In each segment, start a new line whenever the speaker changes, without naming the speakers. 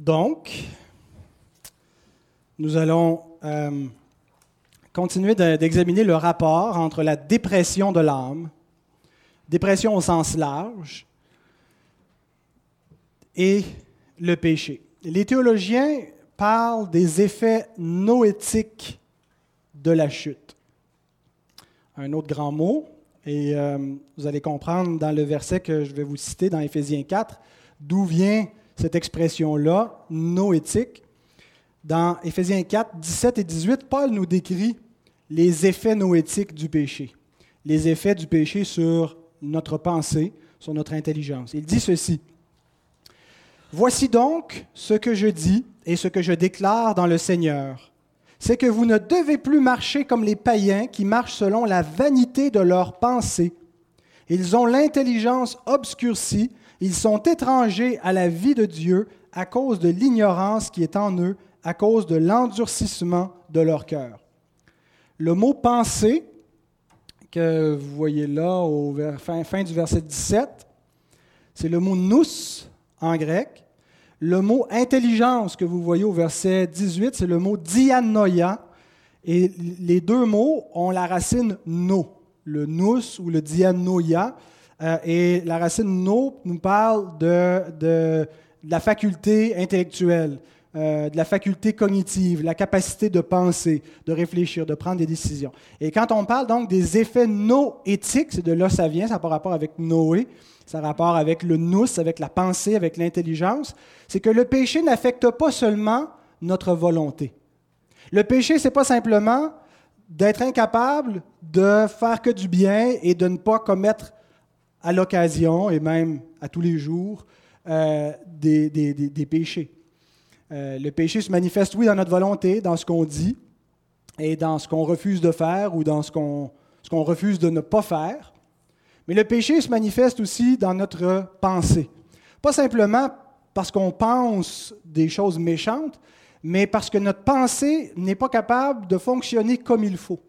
Donc, nous allons euh, continuer d'examiner le rapport entre la dépression de l'âme, dépression au sens large, et le péché. Les théologiens parlent des effets noétiques de la chute. Un autre grand mot, et euh, vous allez comprendre dans le verset que je vais vous citer dans Éphésiens 4, d'où vient cette expression-là, noétique. Dans Éphésiens 4, 17 et 18, Paul nous décrit les effets noétiques du péché, les effets du péché sur notre pensée, sur notre intelligence. Il dit ceci. Voici donc ce que je dis et ce que je déclare dans le Seigneur. C'est que vous ne devez plus marcher comme les païens qui marchent selon la vanité de leurs pensées. Ils ont l'intelligence obscurcie ils sont étrangers à la vie de Dieu à cause de l'ignorance qui est en eux, à cause de l'endurcissement de leur cœur. Le mot penser, que vous voyez là au fin, du verset 17, c'est le mot nous en grec. Le mot intelligence que vous voyez au verset 18, c'est le mot dianoia. Et les deux mots ont la racine no, le nous ou le dianoia. Euh, et la racine no nous parle de, la faculté intellectuelle, euh, de la faculté cognitive, la capacité de penser, de réfléchir, de prendre des décisions. Et quand on parle donc des effets noétiques, c'est de là que ça vient, ça n'a pas rapport avec Noé, ça a rapport avec le nous, avec la pensée, avec l'intelligence, c'est que le péché n'affecte pas seulement notre volonté. Le péché, ce n'est pas simplement d'être incapable de faire que du bien et de ne pas commettre à l'occasion et même à tous les jours euh, des, péchés. Euh, le péché se manifeste, oui, dans notre volonté, dans ce qu'on dit et dans ce qu'on refuse de faire ou dans ce qu'on refuse de ne pas faire. Mais le péché se manifeste aussi dans notre pensée. Pas simplement parce qu'on pense des choses méchantes, mais parce que notre pensée n'est pas capable de fonctionner comme il faut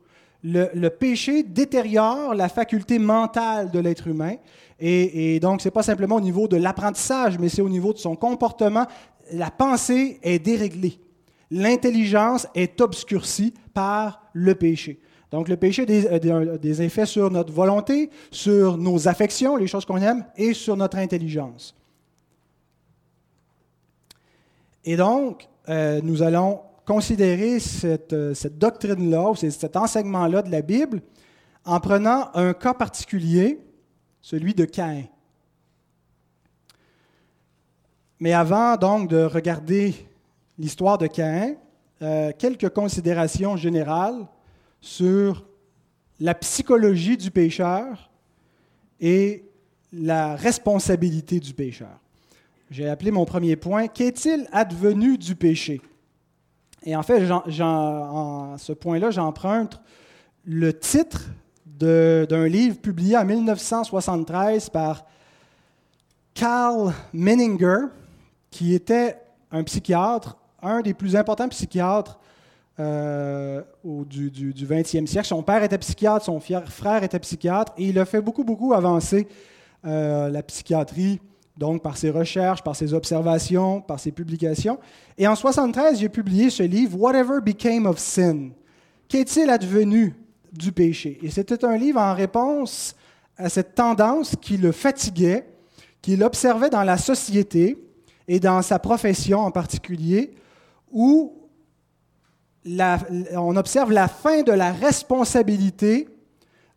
le, péché détériore la faculté mentale de l'être humain. Et, donc, ce n'est pas simplement au niveau de l'apprentissage, mais c'est au niveau de son comportement. La pensée est déréglée. L'intelligence est obscurcie par le péché. Donc, le péché a des, euh, des, effets sur notre volonté, sur nos affections, les choses qu'on aime, et sur notre intelligence. Et donc, euh, nous allons considérer cette, cette doctrine-là, ou cet enseignement-là de la Bible, en prenant un cas particulier, celui de Caïn. Mais avant donc de regarder l'histoire de Caïn, euh, quelques considérations générales sur la psychologie du pécheur et la responsabilité du pécheur. J'ai appelé mon premier point Qu'est-il advenu du péché? Et en fait, en ce point-là, j'emprunte le titre d'un livre publié en 1973 par Carl Menninger, qui était un psychiatre, un des plus importants psychiatres euh, du, du, 20e siècle. Son père était psychiatre, son frère était psychiatre, et il a fait beaucoup, beaucoup avancer euh, la psychiatrie donc par ses recherches, par ses observations, par ses publications. Et en 73, j'ai publié ce livre, Whatever Became of Sin. Qu'est-il advenu du péché? Et c'était un livre en réponse à cette tendance qui le fatiguait, qu'il observait dans la société et dans sa profession en particulier, où on observe la fin de la responsabilité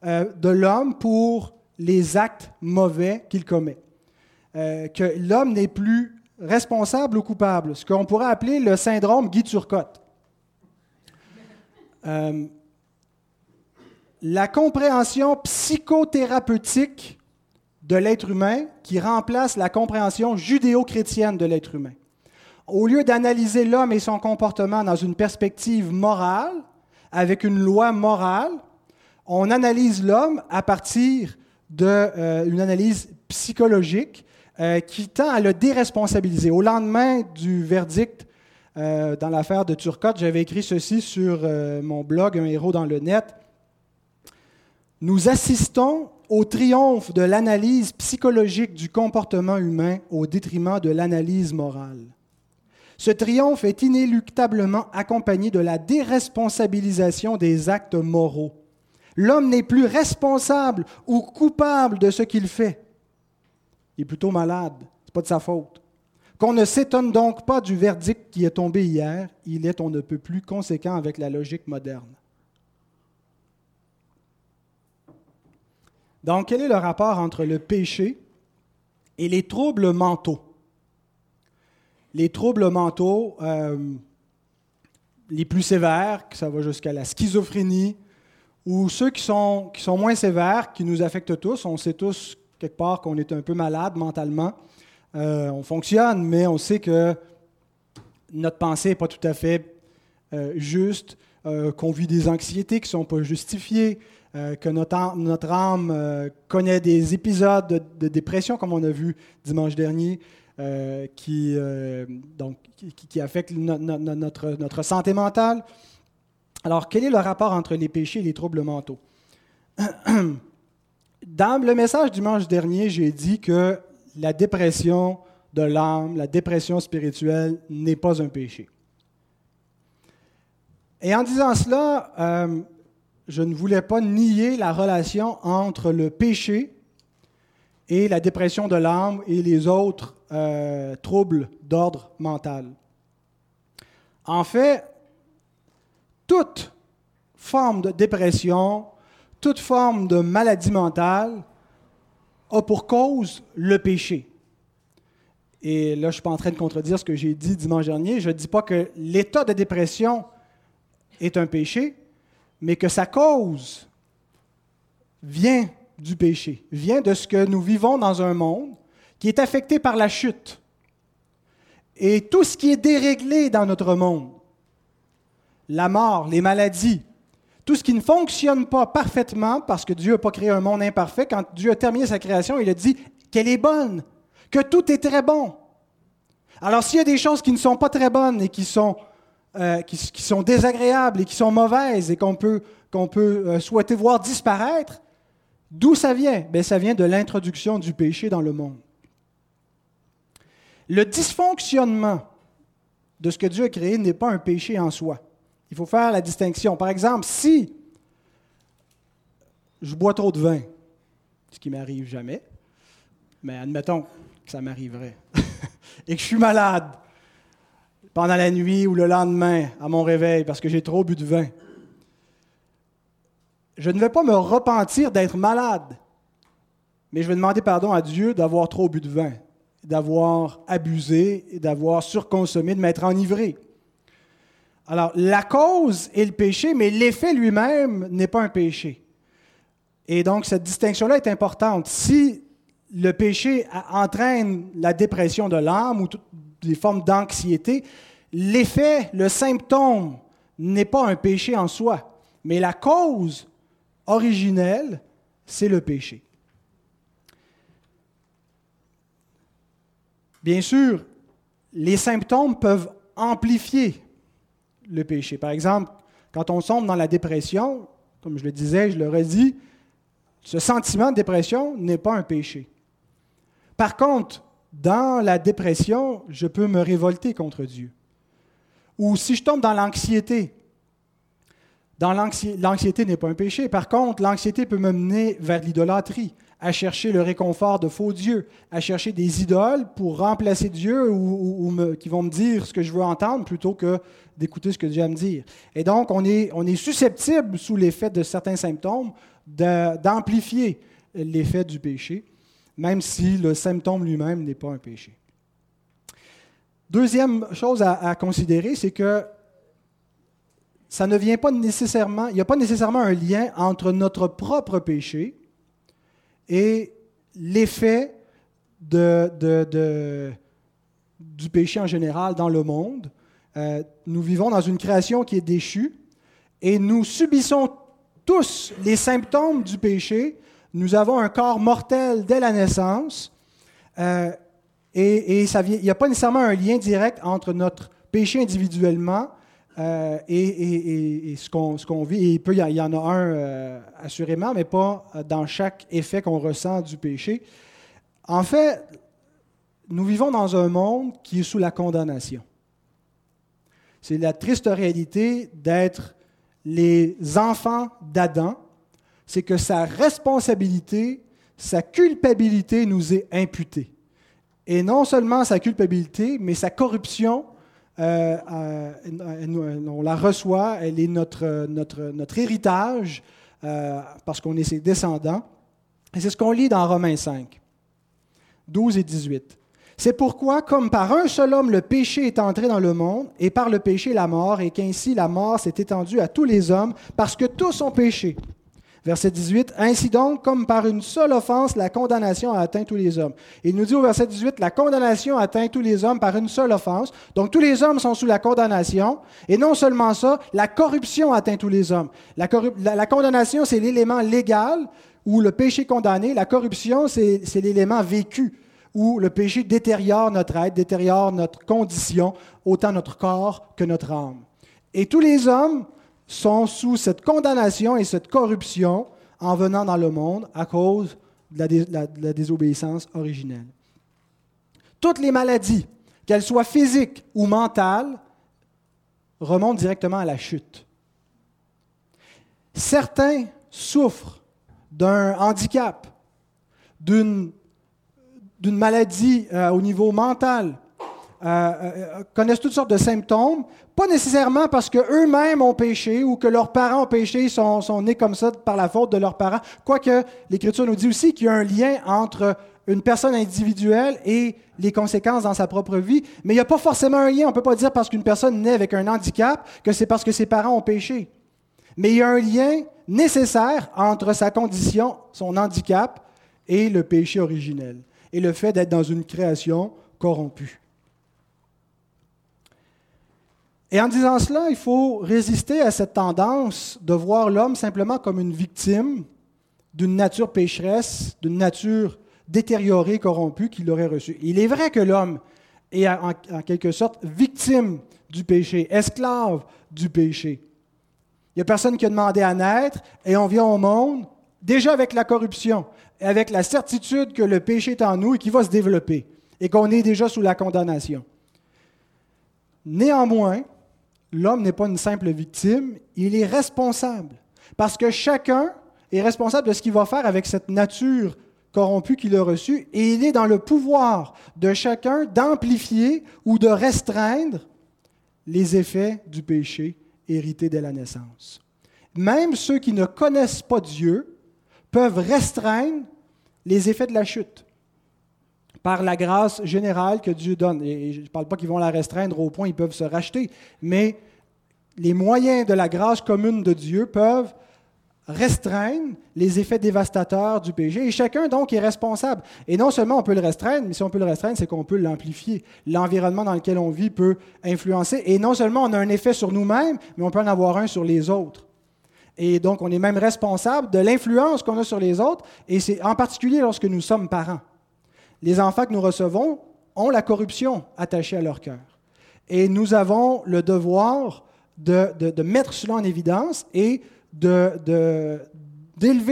euh, de l'homme pour les actes mauvais qu'il commet. Euh, que l'homme n'est plus responsable ou coupable, ce qu'on pourrait appeler le syndrome Guy Turcotte. Euh, la compréhension psychothérapeutique de l'être humain qui remplace la compréhension judéo-chrétienne de l'être humain. Au lieu d'analyser l'homme et son comportement dans une perspective morale, avec une loi morale, on analyse l'homme à partir d'une euh, analyse psychologique euh, qui tend à le déresponsabiliser. Au lendemain du verdict euh, dans l'affaire de Turcotte, j'avais écrit ceci sur euh, mon blog Un héros dans le net. Nous assistons au triomphe de l'analyse psychologique du comportement humain au détriment de l'analyse morale. Ce triomphe est inéluctablement accompagné de la déresponsabilisation des actes moraux. L'homme n'est plus responsable ou coupable de ce qu'il fait. Il est plutôt malade. Ce n'est pas de sa faute. Qu'on ne s'étonne donc pas du verdict qui est tombé hier, il est on ne peut plus conséquent avec la logique moderne. Donc, quel est le rapport entre le péché et les troubles mentaux? Les troubles mentaux euh, les plus sévères, que ça va jusqu'à la schizophrénie, ou ceux qui sont, qui sont moins sévères, qui nous affectent tous. On sait tous quelque qu'on est un peu malade mentalement. Euh, on fonctionne, mais on sait que notre pensée n'est pas tout à fait euh, juste, euh, qu'on vit des anxiétés qui ne sont pas justifiées, que notre, notre âme connaît des épisodes de, dépression, comme on a vu dimanche dernier, qui, donc, qui, affectent notre, notre santé mentale. Alors, quel est le rapport entre les péchés et les troubles mentaux? Dans le message dimanche dernier, j'ai dit que la dépression de l'âme, la dépression spirituelle n'est pas un péché. Et en disant cela, euh, je ne voulais pas nier la relation entre le péché et la dépression de l'âme et les autres euh, troubles d'ordre mental. En fait, toute forme de dépression, toute forme de maladie mentale a pour cause le péché. Et là, je ne suis pas en train de contredire ce que j'ai dit dimanche dernier. Je ne dis pas que l'état de dépression est un péché, mais que sa cause vient du péché, vient de ce que nous vivons dans un monde qui est affecté par la chute. Et tout ce qui est déréglé dans notre monde, la mort, les maladies, tout ce qui ne fonctionne pas parfaitement, parce que Dieu n'a pas créé un monde imparfait, quand Dieu a terminé sa création, il a dit qu'elle est bonne, que tout est très bon. Alors s'il y a des choses qui ne sont pas très bonnes et qui sont, euh, désagréables et qui sont mauvaises et qu'on peut, qu'on peut euh, souhaiter voir disparaître, d'où ça vient? Bien, Ça vient de l'introduction du péché dans le monde. Le dysfonctionnement de ce que Dieu a créé n'est pas un péché en soi. Il faut faire la distinction. Par exemple, si je bois trop de vin, ce qui m'arrive jamais, mais admettons que ça m'arriverait, et que je suis malade pendant la nuit ou le lendemain à mon réveil parce que j'ai trop bu de vin, je ne vais pas me repentir d'être malade, mais je vais demander pardon à Dieu d'avoir trop bu de vin, d'avoir abusé, d'avoir surconsommé, de m'être enivré. Alors, la cause est le péché, mais l'effet lui-même n'est pas un péché. Et donc, cette distinction-là est importante. Si le péché entraîne la dépression de l'âme ou toutes les formes d'anxiété, l'effet, le symptôme n'est pas un péché en soi, mais la cause originelle, c'est le péché. Bien sûr, les symptômes peuvent amplifier le péché. Par exemple, quand on sombre dans la dépression, comme je le disais, je le redis, ce sentiment de dépression n'est pas un péché. Par contre, dans la dépression, je peux me révolter contre Dieu. Ou si je tombe dans l'anxiété, l'anxiété n'est pas un péché. Par contre, l'anxiété peut me mener vers l'idolâtrie, à chercher le réconfort de faux dieux, à chercher des idoles pour remplacer Dieu ou, qui vont me dire ce que je veux entendre plutôt que d'écouter ce que Dieu a à me dire. Et donc, on est, susceptible, sous l'effet de certains symptômes, d'amplifier l'effet du péché, même si le symptôme lui-même n'est pas un péché. Deuxième chose à, à considérer, c'est que ça ne vient pas nécessairement, il n'y a pas nécessairement un lien entre notre propre péché et l'effet du péché en général dans le monde. Euh, nous vivons dans une création qui est déchue et nous subissons tous les symptômes du péché. Nous avons un corps mortel dès la naissance euh, et il n'y a pas nécessairement un lien direct entre notre péché individuellement euh, et, ce qu'on vit. il, peut, il y en a un euh, assurément, mais pas euh, dans chaque effet qu'on ressent du péché. En fait, nous vivons dans un monde qui est sous la condamnation. C'est la triste réalité d'être les enfants d'Adam, c'est que sa responsabilité, sa culpabilité nous est imputée. Et non seulement sa culpabilité, mais sa corruption, euh, euh, on la reçoit, elle est notre, notre, notre héritage euh, parce qu'on est ses descendants. Et c'est ce qu'on lit dans Romains 5, 12 et 18. C'est pourquoi, comme par un seul homme le péché est entré dans le monde, et par le péché la mort, et qu'ainsi la mort s'est étendue à tous les hommes, parce que tous ont péché. Verset 18, Ainsi donc, comme par une seule offense, la condamnation a atteint tous les hommes. Il nous dit au verset 18, la condamnation atteint tous les hommes par une seule offense. Donc tous les hommes sont sous la condamnation. Et non seulement ça, la corruption atteint tous les hommes. La, la condamnation, c'est l'élément légal ou le péché condamné. La corruption, c'est l'élément vécu où le péché détériore notre être, détériore notre condition, autant notre corps que notre âme. Et tous les hommes sont sous cette condamnation et cette corruption en venant dans le monde à cause de la, désobéissance originelle. Toutes les maladies, qu'elles soient physiques ou mentales, remontent directement à la chute. Certains souffrent d'un handicap, d'une maladie euh, au niveau mental, euh, euh, connaissent toutes sortes de symptômes, pas nécessairement parce qu'eux-mêmes ont péché ou que leurs parents ont péché, sont, sont nés comme ça par la faute de leurs parents. Quoique l'Écriture nous dit aussi qu'il y a un lien entre une personne individuelle et les conséquences dans sa propre vie. Mais il n'y a pas forcément un lien. On ne peut pas dire parce qu'une personne naît avec un handicap que c'est parce que ses parents ont péché. Mais il y a un lien nécessaire entre sa condition, son handicap, et le péché originel. Et le fait d'être dans une création corrompue. Et en disant cela, il faut résister à cette tendance de voir l'homme simplement comme une victime d'une nature pécheresse, d'une nature détériorée, corrompue qu'il aurait reçue. Il est vrai que l'homme est en, quelque sorte victime du péché, esclave du péché. Il n'y a personne qui a demandé à naître et on vient au monde déjà avec la corruption, avec la certitude que le péché est en nous et qu'il va se développer et qu'on est déjà sous la condamnation. Néanmoins, l'homme n'est pas une simple victime, il est responsable. Parce que chacun est responsable de ce qu'il va faire avec cette nature corrompue qu'il a reçue, et il est dans le pouvoir de chacun d'amplifier ou de restreindre les effets du péché hérité dès la naissance. Même ceux qui ne connaissent pas Dieu peuvent restreindre les effets de la chute par la grâce générale que Dieu donne. Et je ne parle pas qu'ils vont la restreindre au point ils peuvent se racheter, mais les moyens de la grâce commune de Dieu peuvent restreindre les effets dévastateurs du péché. Et chacun, donc, est responsable. Et non seulement on peut le restreindre, mais si on peut le restreindre, c'est qu'on peut l'amplifier. L'environnement dans lequel on vit peut influencer. Et non seulement on a un effet sur nous-mêmes, mais on peut en avoir un sur les autres. Et donc, on est même responsable de l'influence qu'on a sur les autres, et c'est en particulier lorsque nous sommes parents les enfants que nous recevons ont la corruption attachée à leur cœur. Et nous avons le devoir de, mettre cela en évidence et d'élever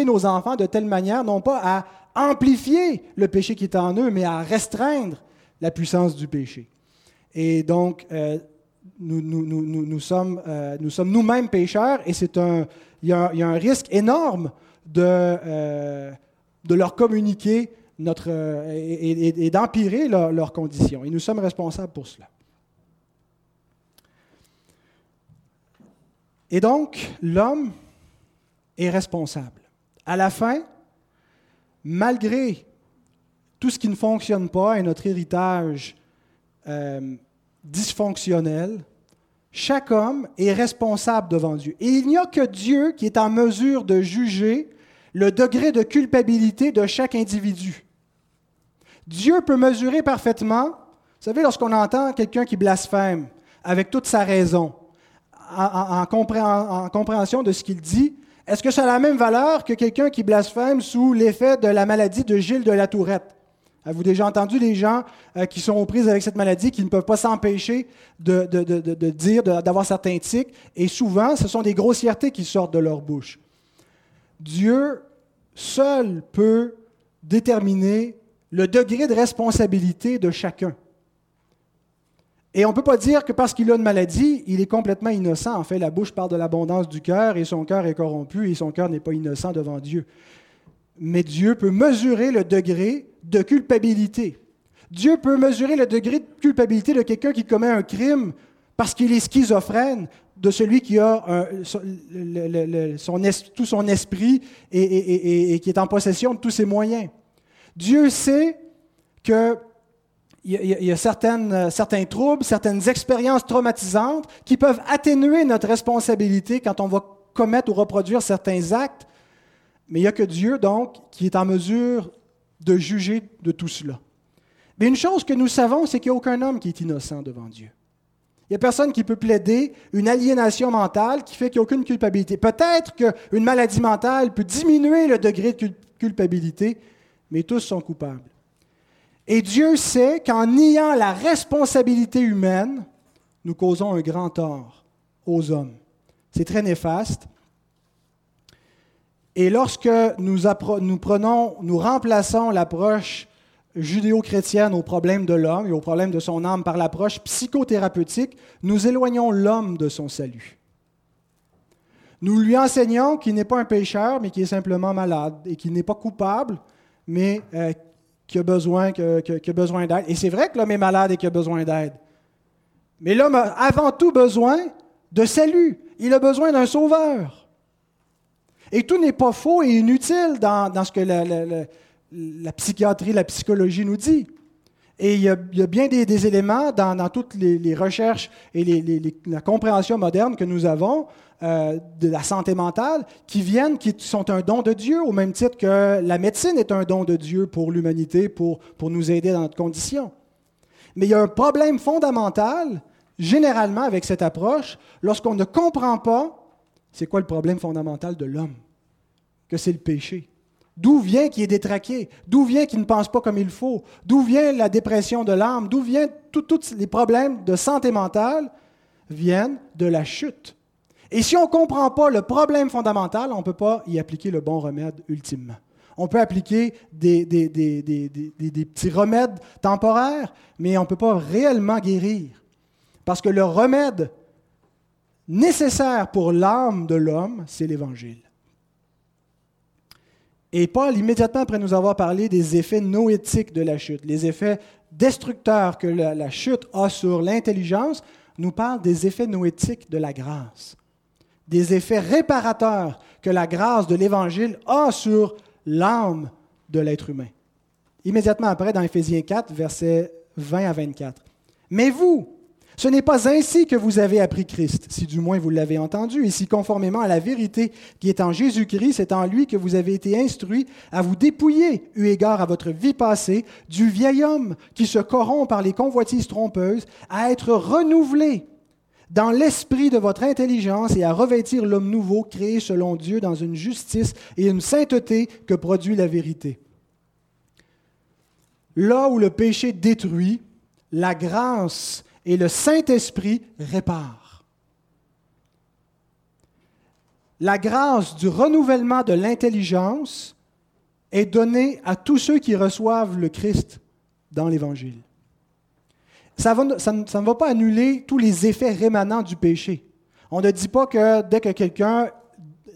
nos enfants de telle manière, non pas à amplifier le péché qui est en eux, mais à restreindre la puissance du péché. Et donc, euh, nous, sommes, euh, nous sommes nous-mêmes pécheurs et c'est un, il, y a un, risque énorme de, euh, de leur communiquer notre, euh, et, d'empirer leurs conditions. Et nous sommes responsables pour cela. Et donc, l'homme est responsable. À la fin, malgré tout ce qui ne fonctionne pas et notre héritage euh, dysfonctionnel, chaque homme est responsable devant Dieu. Et il n'y a que Dieu qui est en mesure de juger le degré de culpabilité de chaque individu. Dieu peut mesurer parfaitement, vous savez, lorsqu'on entend quelqu'un qui blasphème avec toute sa raison, en, compréhension de ce qu'il dit, est-ce que ça a la même valeur que quelqu'un qui blasphème sous l'effet de la maladie de Gilles de la Tourette? Avez-vous déjà entendu des gens euh, qui sont aux prises avec cette maladie, qui ne peuvent pas s'empêcher de, de, dire, d'avoir certains tics, et souvent, ce sont des grossièretés qui sortent de leur bouche. Dieu seul peut déterminer le degré de responsabilité de chacun. Et on ne peut pas dire que parce qu'il a une maladie, il est complètement innocent. En fait, la bouche parle de l'abondance du cœur et son cœur est corrompu et son cœur n'est pas innocent devant Dieu. Mais Dieu peut mesurer le degré de culpabilité. Dieu peut mesurer le degré de culpabilité de quelqu'un qui commet un crime parce qu'il est schizophrène, de celui qui a tout son esprit et, qui est en possession de tous ses moyens. Dieu sait qu'il y a, certains troubles, certaines expériences traumatisantes qui peuvent atténuer notre responsabilité quand on va commettre ou reproduire certains actes, mais il n'y a que Dieu, donc, qui est en mesure de juger de tout cela. Mais une chose que nous savons, c'est qu'il n'y a aucun homme qui est innocent devant Dieu. Il n'y a personne qui peut plaider une aliénation mentale qui fait qu'il n'y a aucune culpabilité. Peut-être qu'une maladie mentale peut diminuer le degré de culpabilité, mais tous sont coupables. Et Dieu sait qu'en niant la responsabilité humaine, nous causons un grand tort aux hommes. C'est très néfaste. Et lorsque nous, nous prenons, nous remplaçons l'approche judéo-chrétienne au problème de l'homme et au problème de son âme par l'approche psychothérapeutique, nous éloignons l'homme de son salut. Nous lui enseignons qu'il n'est pas un pécheur, mais qu'il est simplement malade et qu'il n'est pas coupable, mais euh, qu'il a besoin, d'aide. Et c'est vrai que l'homme est malade et qu'il a besoin d'aide. Mais l'homme a avant tout besoin de salut. Il a besoin d'un sauveur. Et tout n'est pas faux et inutile dans, ce que la psychiatrie, la psychologie nous dit. Et il y a, bien des, éléments dans, toutes les, recherches et la compréhension moderne que nous avons euh, de la santé mentale qui viennent, qui sont un don de Dieu, au même titre que la médecine est un don de Dieu pour l'humanité, pour, pour nous aider dans notre condition. Mais il y a un problème fondamental, généralement, avec cette approche, lorsqu'on ne comprend pas c'est quoi le problème fondamental de l'homme, que c'est le péché. D'où vient qu'il est détraqué? D'où vient qu'il ne pense pas comme il faut? D'où vient la dépression de l'âme? D'où viennent tous les problèmes de santé mentale? Viennent de la chute. Et si on ne comprend pas le problème fondamental, on ne peut pas y appliquer le bon remède ultimement. On peut appliquer des, des petits remèdes temporaires, mais on ne peut pas réellement guérir. Parce que le remède nécessaire pour l'âme de l'homme, c'est l'Évangile. Et Paul, immédiatement après nous avoir parlé des effets noétiques de la chute, les effets destructeurs que la, chute a sur l'intelligence, nous parle des effets noétiques de la grâce, des effets réparateurs que la grâce de l'Évangile a sur l'âme de l'être humain. Immédiatement après, dans Éphésiens 4, versets 20 à 24. Mais vous, ce n'est pas ainsi que vous avez appris Christ, si du moins vous l'avez entendu, et si conformément à la vérité qui est en Jésus-Christ, c'est en lui que vous avez été instruits à vous dépouiller, eu égard à votre vie passée, du vieil homme qui se corrompt par les convoitises trompeuses, à être renouvelé dans l'esprit de votre intelligence et à revêtir l'homme nouveau créé selon Dieu dans une justice et une sainteté que produit la vérité. Là où le péché détruit, la grâce et le Saint-Esprit répare. La grâce du renouvellement de l'intelligence est donnée à tous ceux qui reçoivent le Christ dans l'Évangile. Ça, ne va pas annuler tous les effets rémanents du péché. On ne dit pas que dès que quelqu'un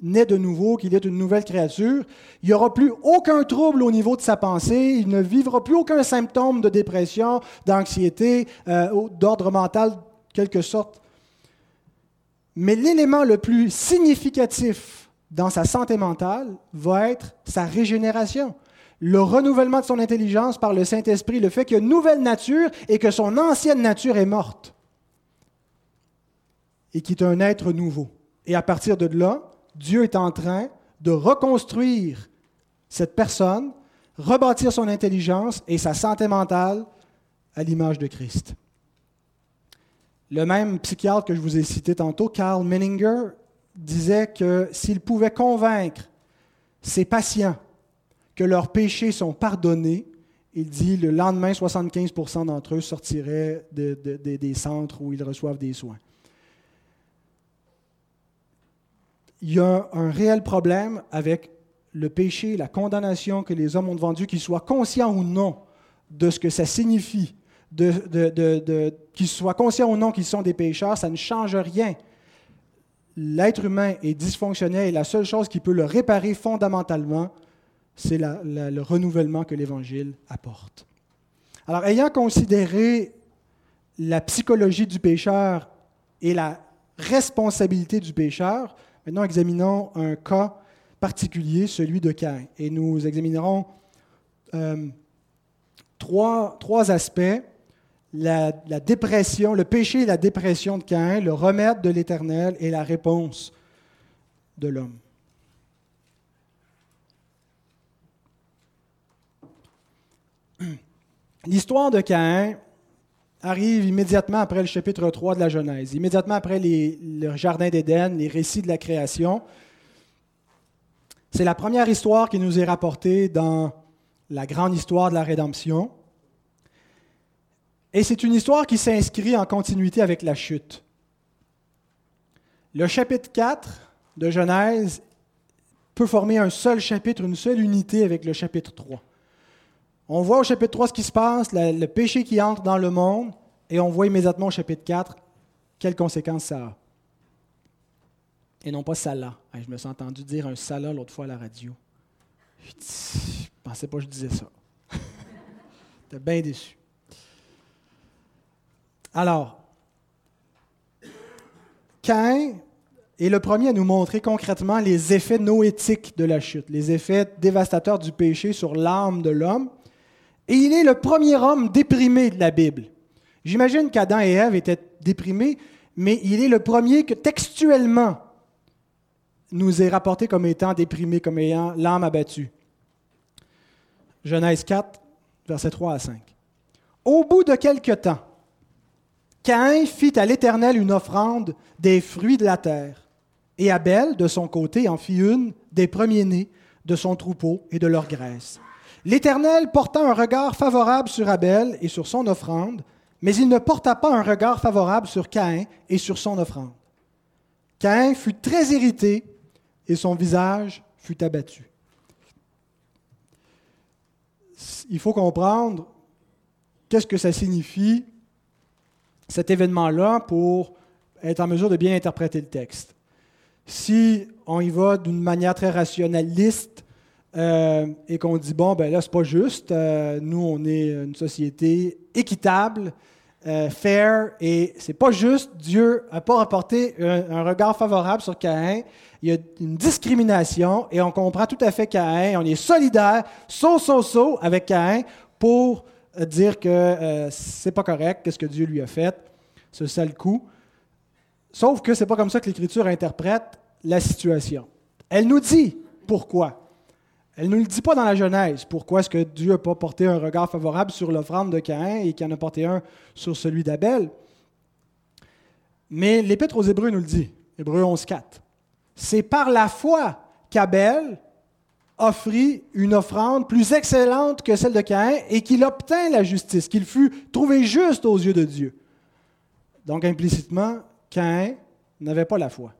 naît de nouveau, qu'il est une nouvelle créature, il n'y aura plus aucun trouble au niveau de sa pensée, il ne vivra plus aucun symptôme de dépression, d'anxiété, euh, d'ordre mental, quelque sorte. Mais l'élément le plus significatif dans sa santé mentale va être sa régénération. Le renouvellement de son intelligence par le Saint-Esprit, le fait qu'il y a une nouvelle nature et que son ancienne nature est morte et qu'il est un être nouveau. Et à partir de là, Dieu est en train de reconstruire cette personne, rebâtir son intelligence et sa santé mentale à l'image de Christ. Le même psychiatre que je vous ai cité tantôt, Karl Menninger, disait que s'il pouvait convaincre ses patients que leurs péchés sont pardonnés, il dit le lendemain, 75% d'entre eux sortiraient des centres où ils reçoivent des soins. Il y a un réel problème avec le péché, la condamnation que les hommes ont Dieu, qu'ils soient conscients ou non de ce que ça signifie qu'ils soient conscients ou non qu'ils sont des pécheurs, ça ne change rien. L'être humain est dysfonctionnel et la seule chose qui peut le réparer fondamentalement, c'est le renouvellement que l'Évangile apporte. Alors, ayant considéré la psychologie du pécheur et la responsabilité du pécheur, maintenant examinons un cas particulier, celui de Cain. Et nous examinerons euh, trois, aspects la, dépression, le péché et la dépression de Caïn, le remède de l'Éternel et la réponse de l'homme. L'histoire de Caïn arrive immédiatement après le chapitre 3 de la Genèse, immédiatement après le Jardin d'Éden, les récits de la création. C'est la première histoire qui nous est rapportée dans la grande histoire de la rédemption. Et c'est une histoire qui s'inscrit en continuité avec la chute. Le chapitre 4 de Genèse peut former un seul chapitre, une seule unité avec le chapitre 3. On voit au chapitre 3 ce qui se passe, le péché qui entre dans le monde, et on voit immédiatement au chapitre 4 quelles conséquences ça a. Et non pas Salah. Je me suis entendu dire un Salah l'autre fois à la radio. Je ne pensais pas que je disais ça. J'étais bien déçu. Alors, Cain est le premier à nous montrer concrètement les effets noétiques de la chute, les effets dévastateurs du péché sur l'âme de l'homme. Et il est le premier homme déprimé de la Bible. J'imagine qu'Adam et Ève étaient déprimés, mais il est le premier que textuellement nous est rapporté comme étant déprimé, comme ayant l'âme abattue. Genèse 4, versets 3 à 5. Au bout de quelque temps, Caïn fit à l'Éternel une offrande des fruits de la terre, et Abel, de son côté, en fit une des premiers-nés de son troupeau et de leur graisse. L'Éternel porta un regard favorable sur Abel et sur son offrande, mais il ne porta pas un regard favorable sur Caïn et sur son offrande. Caïn fut très irrité et son visage fut abattu. Il faut comprendre qu'est-ce que ça signifie cet événement-là pour être en mesure de bien interpréter le texte. Si on y va d'une manière très rationaliste euh, et qu'on dit, bon, ben là, c'est pas juste, euh, nous, on est une société équitable, euh, fair, et c'est pas juste, Dieu n'a pas apporté un, regard favorable sur Caïn, il y a une discrimination, et on comprend tout à fait Caïn, on est solidaire, saut, saut, saut avec Caïn pour dire que c'est pas correct, qu'est-ce que Dieu lui a fait, ce sale coup. Sauf que c'est pas comme ça que l'Écriture interprète la situation. Elle nous dit pourquoi. Elle ne nous le dit pas dans la Genèse. Pourquoi est-ce que Dieu n'a pas porté un regard favorable sur l'offrande de Caïn et qu'il en a porté un sur celui d'Abel? Mais l'Épître aux Hébreux nous le dit, Hébreux 11.4. C'est par la foi qu'Abel offrit une offrande plus excellente que celle de Caïn et qu'il obtint la justice, qu'il fut trouvé juste aux yeux de Dieu. Donc implicitement, Caïn n'avait pas la foi.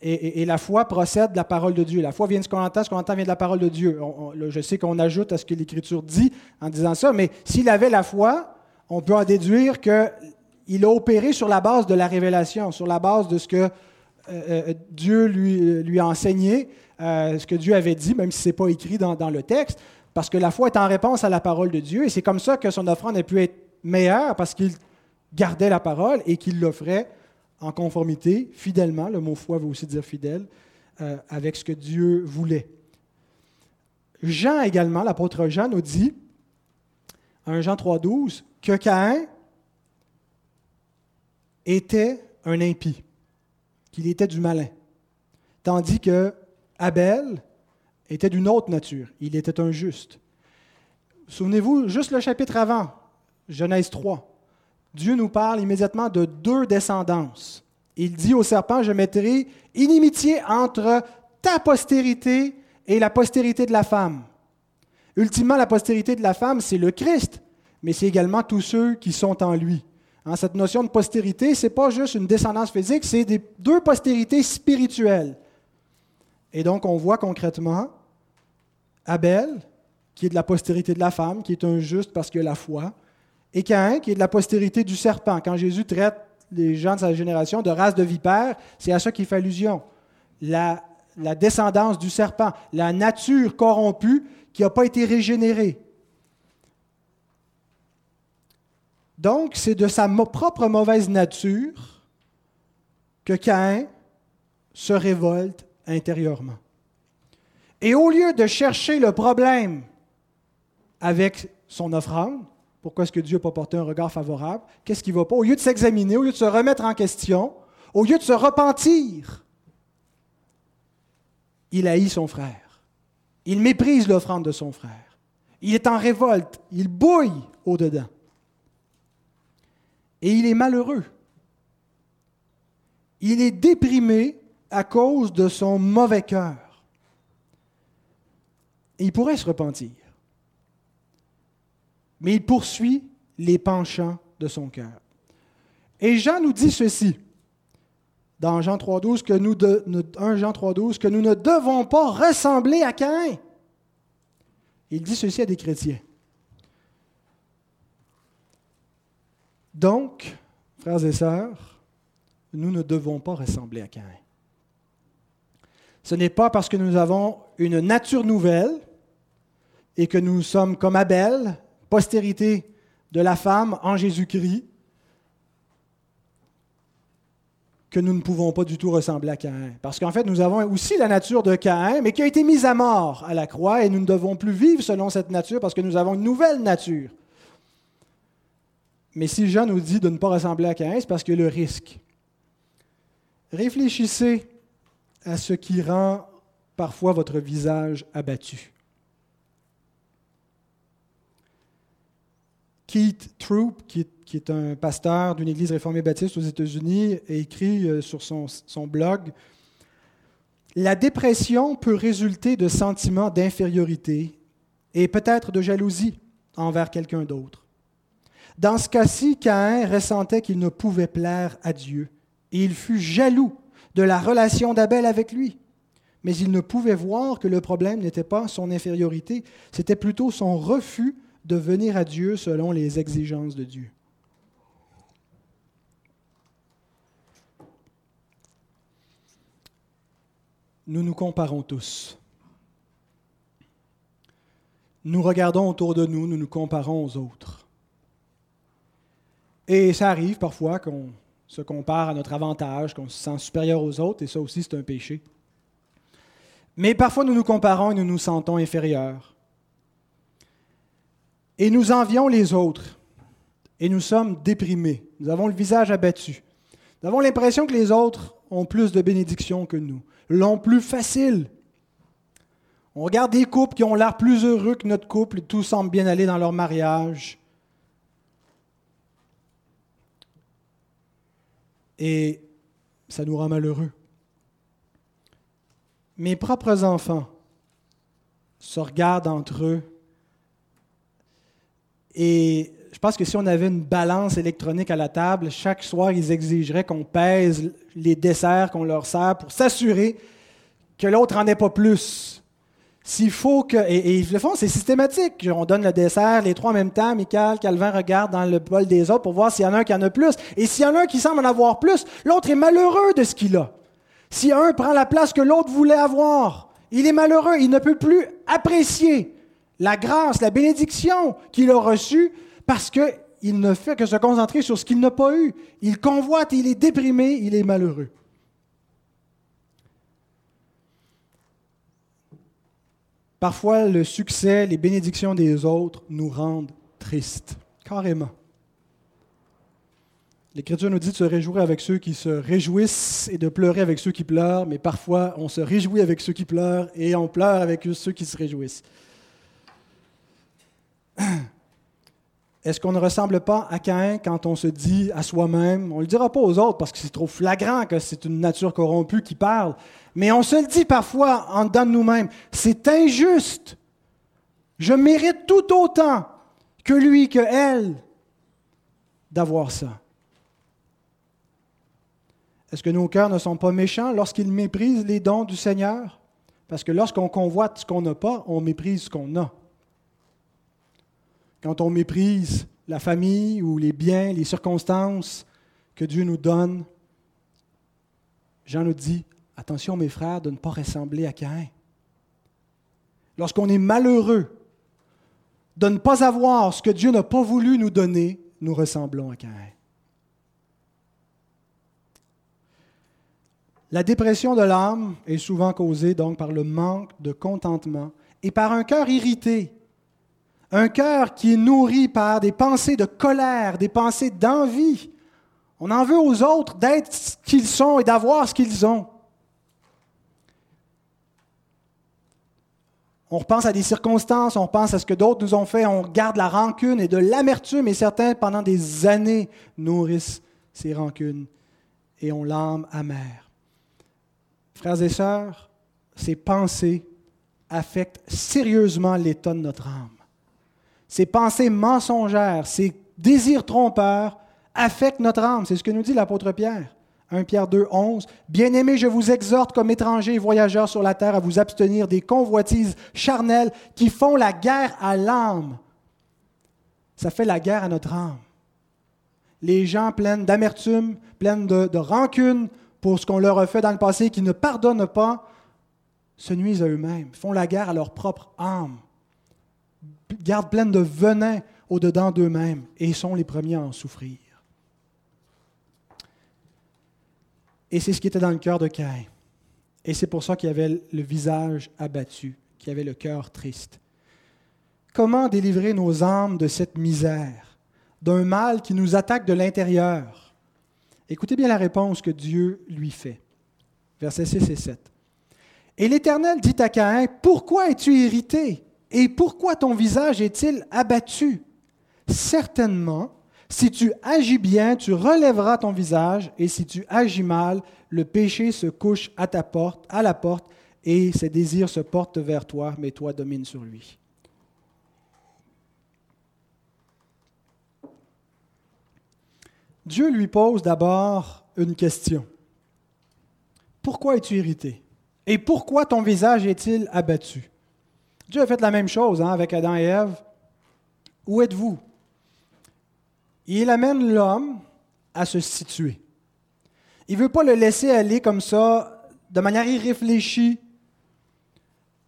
Et, la foi procède de la parole de Dieu. La foi vient de ce qu'on entend, ce qu'on entend vient de la parole de Dieu. je sais qu'on ajoute à ce que l'Écriture dit en disant ça, mais s'il avait la foi, on peut en déduire qu'il a opéré sur la base de la révélation, sur la base de ce que euh, euh, Dieu lui, lui a enseigné, euh, ce que Dieu avait dit, même si ce n'est pas écrit dans, le texte, parce que la foi est en réponse à la parole de Dieu, et c'est comme ça que son offrande a pu être meilleure, parce qu'il gardait la parole et qu'il l'offrait en conformité, fidèlement, le mot foi veut aussi dire fidèle, euh, avec ce que Dieu voulait. Jean également, l'apôtre Jean nous dit, 1 Jean 3,12, que Caïn était un impie, qu'il était du malin, tandis que Abel était d'une autre nature. Il était un juste. Souvenez-vous, juste le chapitre avant, Genèse 3, Dieu nous parle immédiatement de deux descendances. Il dit au serpent, je mettrai inimitié entre ta postérité et la postérité de la femme. Ultimement, la postérité de la femme, c'est le Christ, mais c'est également tous ceux qui sont en lui. Hein, cette notion de postérité, ce n'est pas juste une descendance physique, c'est deux postérités spirituelles. Et donc, on voit concrètement Abel, qui est de la postérité de la femme, qui est un juste parce qu'il a la foi, et Caïn, qui est de la postérité du serpent. Quand Jésus traite les gens de sa génération de race de vipères, c'est à ça qu'il fait allusion. La, la descendance du serpent, la nature corrompue qui n'a pas été régénérée. Donc, c'est de sa propre mauvaise nature que Caïn se révolte intérieurement. Et au lieu de chercher le problème avec son offrande, pourquoi est-ce que Dieu n'a pas porté un regard favorable? Qu'est-ce qui ne va pas? Au lieu de s'examiner, au lieu de se remettre en question, au lieu de se repentir, il haït son frère. Il méprise l'offrande de son frère. Il est en révolte. Il bouille au-dedans. Et il est malheureux. Il est déprimé à cause de son mauvais cœur. Et il pourrait se repentir mais il poursuit les penchants de son cœur. Et Jean nous dit ceci, dans Jean 3.12, que nous 1 Jean 3.12, que nous ne devons pas ressembler à Caïn. Il dit ceci à des chrétiens. Donc, frères et sœurs, nous ne devons pas ressembler à Caïn. Ce n'est pas parce que nous avons une nature nouvelle et que nous sommes comme Abel, postérité de la femme en Jésus-Christ, que nous ne pouvons pas du tout ressembler à Caïn. Parce qu'en fait, nous avons aussi la nature de Caïn, mais qui a été mise à mort à la croix, et nous ne devons plus vivre selon cette nature parce que nous avons une nouvelle nature. Mais si Jean nous dit de ne pas ressembler à Caïn, c'est parce a le risque. Réfléchissez à ce qui rend parfois votre visage abattu. Keith Troop, qui est, un pasteur d'une église réformée baptiste aux États-Unis, écrit euh, sur son, son blog La dépression peut résulter de sentiments d'infériorité et peut-être de jalousie envers quelqu'un d'autre. Dans ce cas-ci, Caïn ressentait qu'il ne pouvait plaire à Dieu et il fut jaloux de la relation d'Abel avec lui. Mais il ne pouvait voir que le problème n'était pas son infériorité, c'était plutôt son refus de venir à Dieu selon les exigences de Dieu. Nous nous comparons tous. Nous regardons autour de nous, nous nous comparons aux autres. Et ça arrive parfois qu'on se compare à notre avantage, qu'on se sent supérieur aux autres, et ça aussi c'est un péché. Mais parfois nous nous comparons et nous nous sentons inférieurs et nous envions les autres. Et nous sommes déprimés. Nous avons le visage abattu. Nous avons l'impression que les autres ont plus de bénédictions que nous, l'ont plus facile. On regarde des couples qui ont l'air plus heureux que notre couple, tout semble bien aller dans leur mariage. Et ça nous rend malheureux. Mes propres enfants se regardent entre eux et je pense que si on avait une balance électronique à la table, chaque soir, ils exigeraient qu'on pèse les desserts qu'on leur sert pour s'assurer que l'autre n'en ait pas plus. S'il faut que. Et, ils le font, c'est systématique. On donne le dessert, les trois en même temps. Michael, Calvin regarde dans le bol des autres pour voir s'il y en a un qui en a plus. Et s'il y en a un qui semble en avoir plus, l'autre est malheureux de ce qu'il a. Si un prend la place que l'autre voulait avoir, il est malheureux. Il ne peut plus apprécier la grâce, la bénédiction qu'il a reçue parce qu'il ne fait que se concentrer sur ce qu'il n'a pas eu. Il convoite, il est déprimé, il est malheureux. Parfois, le succès, les bénédictions des autres nous rendent tristes, carrément. L'Écriture nous dit de se réjouir avec ceux qui se réjouissent et de pleurer avec ceux qui pleurent, mais parfois on se réjouit avec ceux qui pleurent et on pleure avec ceux qui se réjouissent. Est-ce qu'on ne ressemble pas à Caïn quand on se dit à soi-même, on ne le dira pas aux autres parce que c'est trop flagrant que c'est une nature corrompue qui parle, mais on se le dit parfois en dedans de nous-mêmes, c'est injuste. Je mérite tout autant que lui, que elle, d'avoir ça. Est-ce que nos cœurs ne sont pas méchants lorsqu'ils méprisent les dons du Seigneur? Parce que lorsqu'on convoite ce qu'on n'a pas, on méprise ce qu'on a quand on méprise la famille ou les biens, les circonstances que Dieu nous donne, Jean nous dit, attention mes frères, de ne pas ressembler à Caïn. Lorsqu'on est malheureux de ne pas avoir ce que Dieu n'a pas voulu nous donner, nous ressemblons à Caïn. La dépression de l'âme est souvent causée donc par le manque de contentement et par un cœur irrité, un cœur qui est nourri par des pensées de colère, des pensées d'envie. On en veut aux autres d'être ce qu'ils sont et d'avoir ce qu'ils ont. On repense à des circonstances, on pense à ce que d'autres nous ont fait, on garde la rancune et de l'amertume, et certains, pendant des années, nourrissent ces rancunes et ont l'âme amère. Frères et sœurs, ces pensées affectent sérieusement l'état de notre âme. Ces pensées mensongères, ces désirs trompeurs affectent notre âme. C'est ce que nous dit l'apôtre Pierre. 1 Pierre 2, 11. Bien-aimés, je vous exhorte comme étrangers et voyageurs sur la terre à vous abstenir des convoitises charnelles qui font la guerre à l'âme. Ça fait la guerre à notre âme. Les gens pleins d'amertume, pleins de, de rancune pour ce qu'on leur a fait dans le passé, qui ne pardonnent pas, se nuisent à eux-mêmes, font la guerre à leur propre âme, gardent pleine de venin au-dedans d'eux-mêmes et sont les premiers à en souffrir. Et c'est ce qui était dans le cœur de Caïn. Et c'est pour ça qu'il avait le visage abattu, qu'il avait le cœur triste. Comment délivrer nos âmes de cette misère, d'un mal qui nous attaque de l'intérieur? Écoutez bien la réponse que Dieu lui fait. Versets 6 et 7. Et l'Éternel dit à Caïn, Pourquoi es-tu irrité? Et pourquoi ton visage est-il abattu? Certainement, si tu agis bien, tu relèveras ton visage, et si tu agis mal, le péché se couche à ta porte, la porte, et ses désirs se portent vers toi, mais toi domines sur lui. Dieu lui pose d'abord une question. Pourquoi es-tu irrité? Et pourquoi ton visage est-il abattu? Dieu a fait la même chose hein, avec Adam et Ève. Où êtes-vous? il amène l'homme à se situer. Il ne veut pas le laisser aller comme ça, de manière irréfléchie,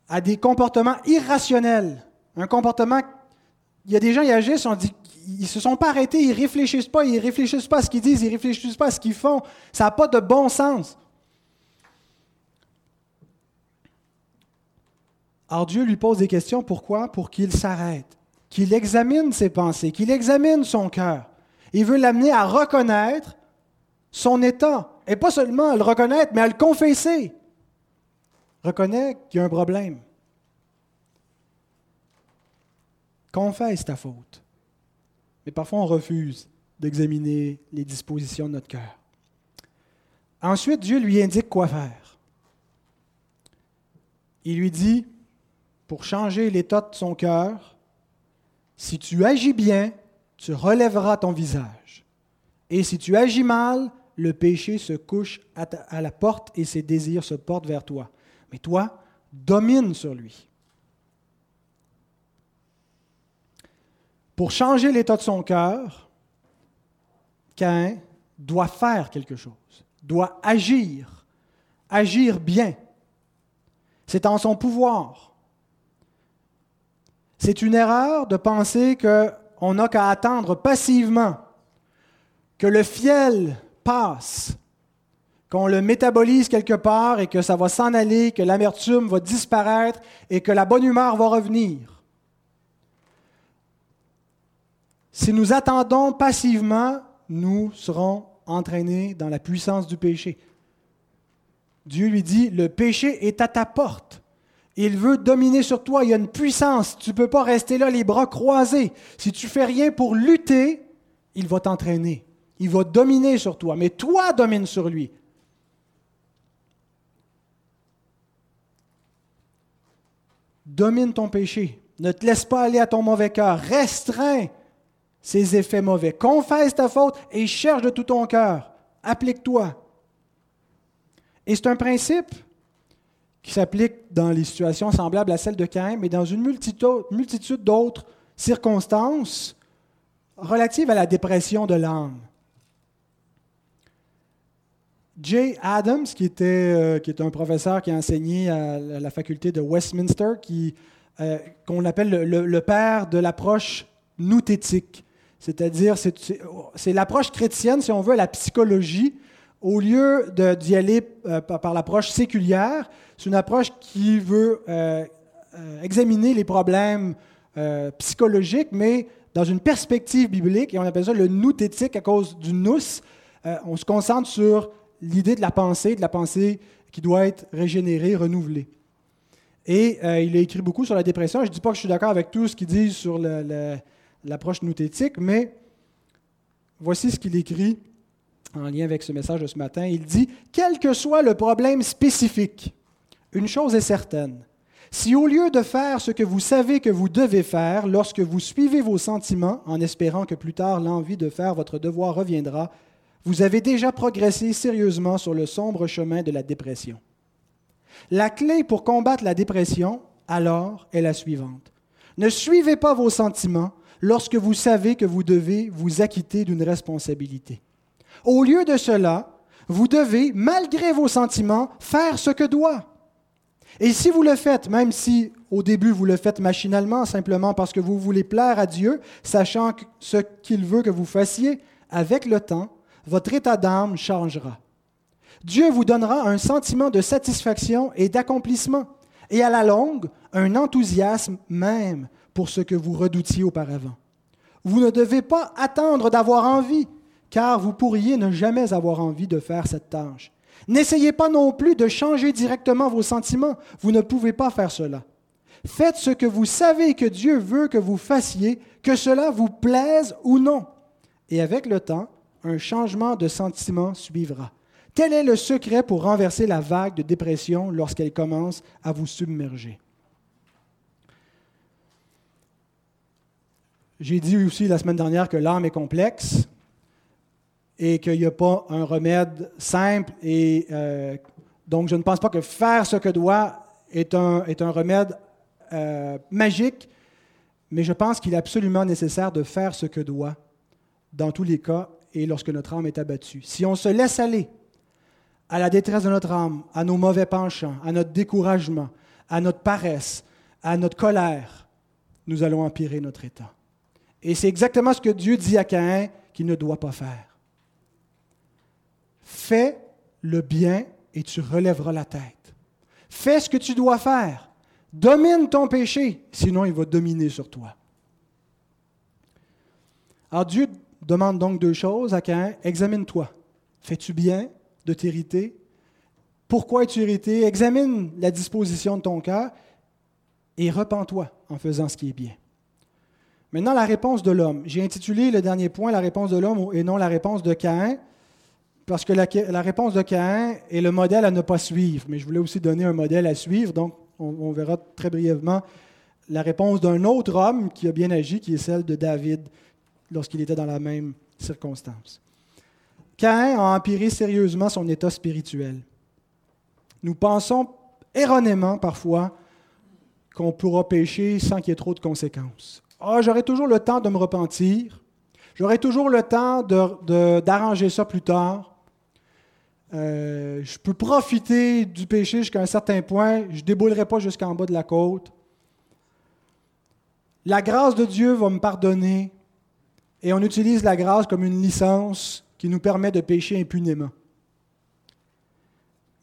à des comportements irrationnels. Un comportement. Il y a des gens qui agissent, se sont pas arrêtés, ils réfléchissent pas, ils réfléchissent pas à ce qu'ils disent, ils réfléchissent pas à ce qu'ils font. Ça n'a pas de bon sens. Alors Dieu lui pose des questions, pourquoi? Pour qu'il s'arrête qu'il examine ses pensées, qu'il examine son cœur. Il veut l'amener à reconnaître son état. Et pas seulement à le reconnaître, mais à le confesser. Reconnais qu'il y a un problème. Confesse ta faute. Mais parfois, on refuse d'examiner les dispositions de notre cœur. Ensuite, Dieu lui indique quoi faire. Il lui dit, pour changer l'état de son cœur, si tu agis bien, tu relèveras ton visage. Et si tu agis mal, le péché se couche à, la porte et ses désirs se portent vers toi. Mais toi, domine sur lui. Pour changer l'état de son cœur, Cain doit faire quelque chose, doit agir, agir bien. C'est en son pouvoir. C'est une erreur de penser qu'on n'a qu'à attendre passivement que le fiel passe, qu'on le métabolise quelque part et que ça va s'en aller, que l'amertume va disparaître et que la bonne humeur va revenir. Si nous attendons passivement, nous serons entraînés dans la puissance du péché. Dieu lui dit, le péché est à ta porte. Il veut dominer sur toi. Il y a une puissance. Tu ne peux pas rester là les bras croisés. Si tu fais rien pour lutter, il va t'entraîner. Il va dominer sur toi. Mais toi domine sur lui. Domine ton péché. Ne te laisse pas aller à ton mauvais cœur. Restreins ses effets mauvais. Confesse ta faute et cherche de tout ton cœur. Applique-toi. Et c'est un principe qui s'applique dans les situations semblables à celles de Caïn, mais dans une multitude, d'autres circonstances, relative à la dépression de l'âme. Jay Adams, qui était, euh, qui est un professeur qui a enseigné à la faculté de Westminster, qui, euh, qu'on appelle le, père de l'approche nouthétique. C'est-à-dire, c'est, l'approche chrétienne, si on veut, à la psychologie, au lieu d'y aller euh, par, l'approche séculière, c'est une approche qui veut examiner les problèmes psychologiques, mais dans une perspective biblique, et on appelle ça le nouthétique à cause du nous. on se concentre sur l'idée de la pensée, de la pensée qui doit être régénérée, renouvelée. Et euh, il a écrit beaucoup sur la dépression. Je ne dis pas que je suis d'accord avec tout ce qu'il dit sur l'approche nouthétique, mais voici ce qu'il écrit en lien avec ce message de ce matin. Il dit, quel que soit le problème spécifique, une chose est certaine. Si au lieu de faire ce que vous savez que vous devez faire, lorsque vous suivez vos sentiments en espérant que plus tard l'envie de faire votre devoir reviendra, vous avez déjà progressé sérieusement sur le sombre chemin de la dépression. La clé pour combattre la dépression, alors, est la suivante. Ne suivez pas vos sentiments lorsque vous savez que vous devez vous acquitter d'une responsabilité. Au lieu de cela, vous devez, malgré vos sentiments, faire ce que doit. Et si vous le faites, même si au début vous le faites machinalement, simplement parce que vous voulez plaire à Dieu, sachant ce qu'il veut que vous fassiez, avec le temps, votre état d'âme changera. Dieu vous donnera un sentiment de satisfaction et d'accomplissement, et à la longue, un enthousiasme même pour ce que vous redoutiez auparavant. Vous ne devez pas attendre d'avoir envie, car vous pourriez ne jamais avoir envie de faire cette tâche. N'essayez pas non plus de changer directement vos sentiments, vous ne pouvez pas faire cela. Faites ce que vous savez que Dieu veut que vous fassiez, que cela vous plaise ou non. Et avec le temps, un changement de sentiment suivra. Tel est le secret pour renverser la vague de dépression lorsqu'elle commence à vous submerger. J'ai dit aussi la semaine dernière que l'âme est complexe et qu'il n'y a pas un remède simple. Et euh, donc, je ne pense pas que faire ce que doit est un, est un remède euh, magique, mais je pense qu'il est absolument nécessaire de faire ce que doit dans tous les cas et lorsque notre âme est abattue. Si on se laisse aller à la détresse de notre âme, à nos mauvais penchants, à notre découragement, à notre paresse, à notre colère, nous allons empirer notre état. Et c'est exactement ce que Dieu dit à Caïn qu'il ne doit pas faire. Fais le bien et tu relèveras la tête. Fais ce que tu dois faire. Domine ton péché, sinon il va dominer sur toi. Alors Dieu demande donc deux choses à Caïn. Examine-toi. Fais-tu bien de t'irriter? Pourquoi es-tu irrité? Examine la disposition de ton cœur et repens-toi en faisant ce qui est bien. Maintenant, la réponse de l'homme. J'ai intitulé le dernier point la réponse de l'homme et non la réponse de Caïn, parce que la, réponse de Caïn est le modèle à ne pas suivre. Mais je voulais aussi donner un modèle à suivre, donc on, on verra très brièvement la réponse d'un autre homme qui a bien agi, qui est celle de David lorsqu'il était dans la même circonstance. Caïn a empiré sérieusement son état spirituel. Nous pensons erronément parfois qu'on pourra pécher sans qu'il y ait trop de conséquences. Ah, j'aurai toujours le temps de me repentir. J'aurai toujours le temps d'arranger ça plus tard. Euh, je peux profiter du péché jusqu'à un certain point. Je ne déboulerai pas jusqu'en bas de la côte. La grâce de Dieu va me pardonner et on utilise la grâce comme une licence qui nous permet de pécher impunément.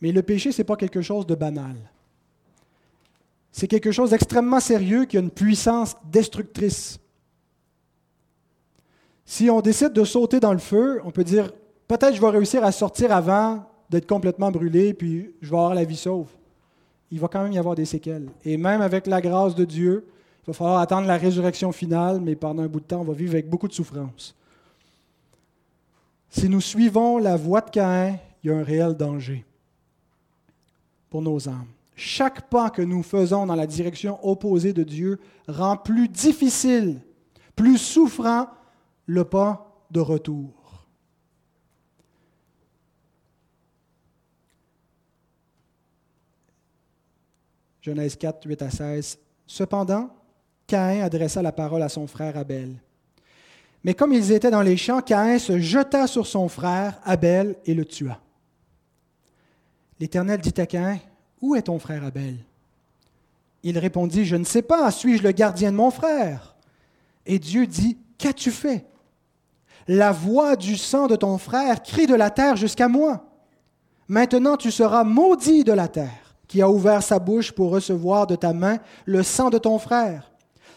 Mais le péché, ce n'est pas quelque chose de banal. C'est quelque chose d'extrêmement sérieux qui a une puissance destructrice. Si on décide de sauter dans le feu, on peut dire peut-être je vais réussir à sortir avant d'être complètement brûlé, puis je vais avoir la vie sauve. Il va quand même y avoir des séquelles. Et même avec la grâce de Dieu, il va falloir attendre la résurrection finale, mais pendant un bout de temps, on va vivre avec beaucoup de souffrance. Si nous suivons la voie de Caïn, il y a un réel danger pour nos âmes. Chaque pas que nous faisons dans la direction opposée de Dieu rend plus difficile, plus souffrant le pas de retour. Genèse 4, 8 à 16. Cependant, Caïn adressa la parole à son frère Abel. Mais comme ils étaient dans les champs, Caïn se jeta sur son frère Abel et le tua. L'Éternel dit à Caïn, Où est ton frère Abel? Il répondit, Je ne sais pas, suis-je le gardien de mon frère? Et Dieu dit, Qu'as-tu fait La voix du sang de ton frère crie de la terre jusqu'à moi. Maintenant tu seras maudit de la terre, qui a ouvert sa bouche pour recevoir de ta main le sang de ton frère.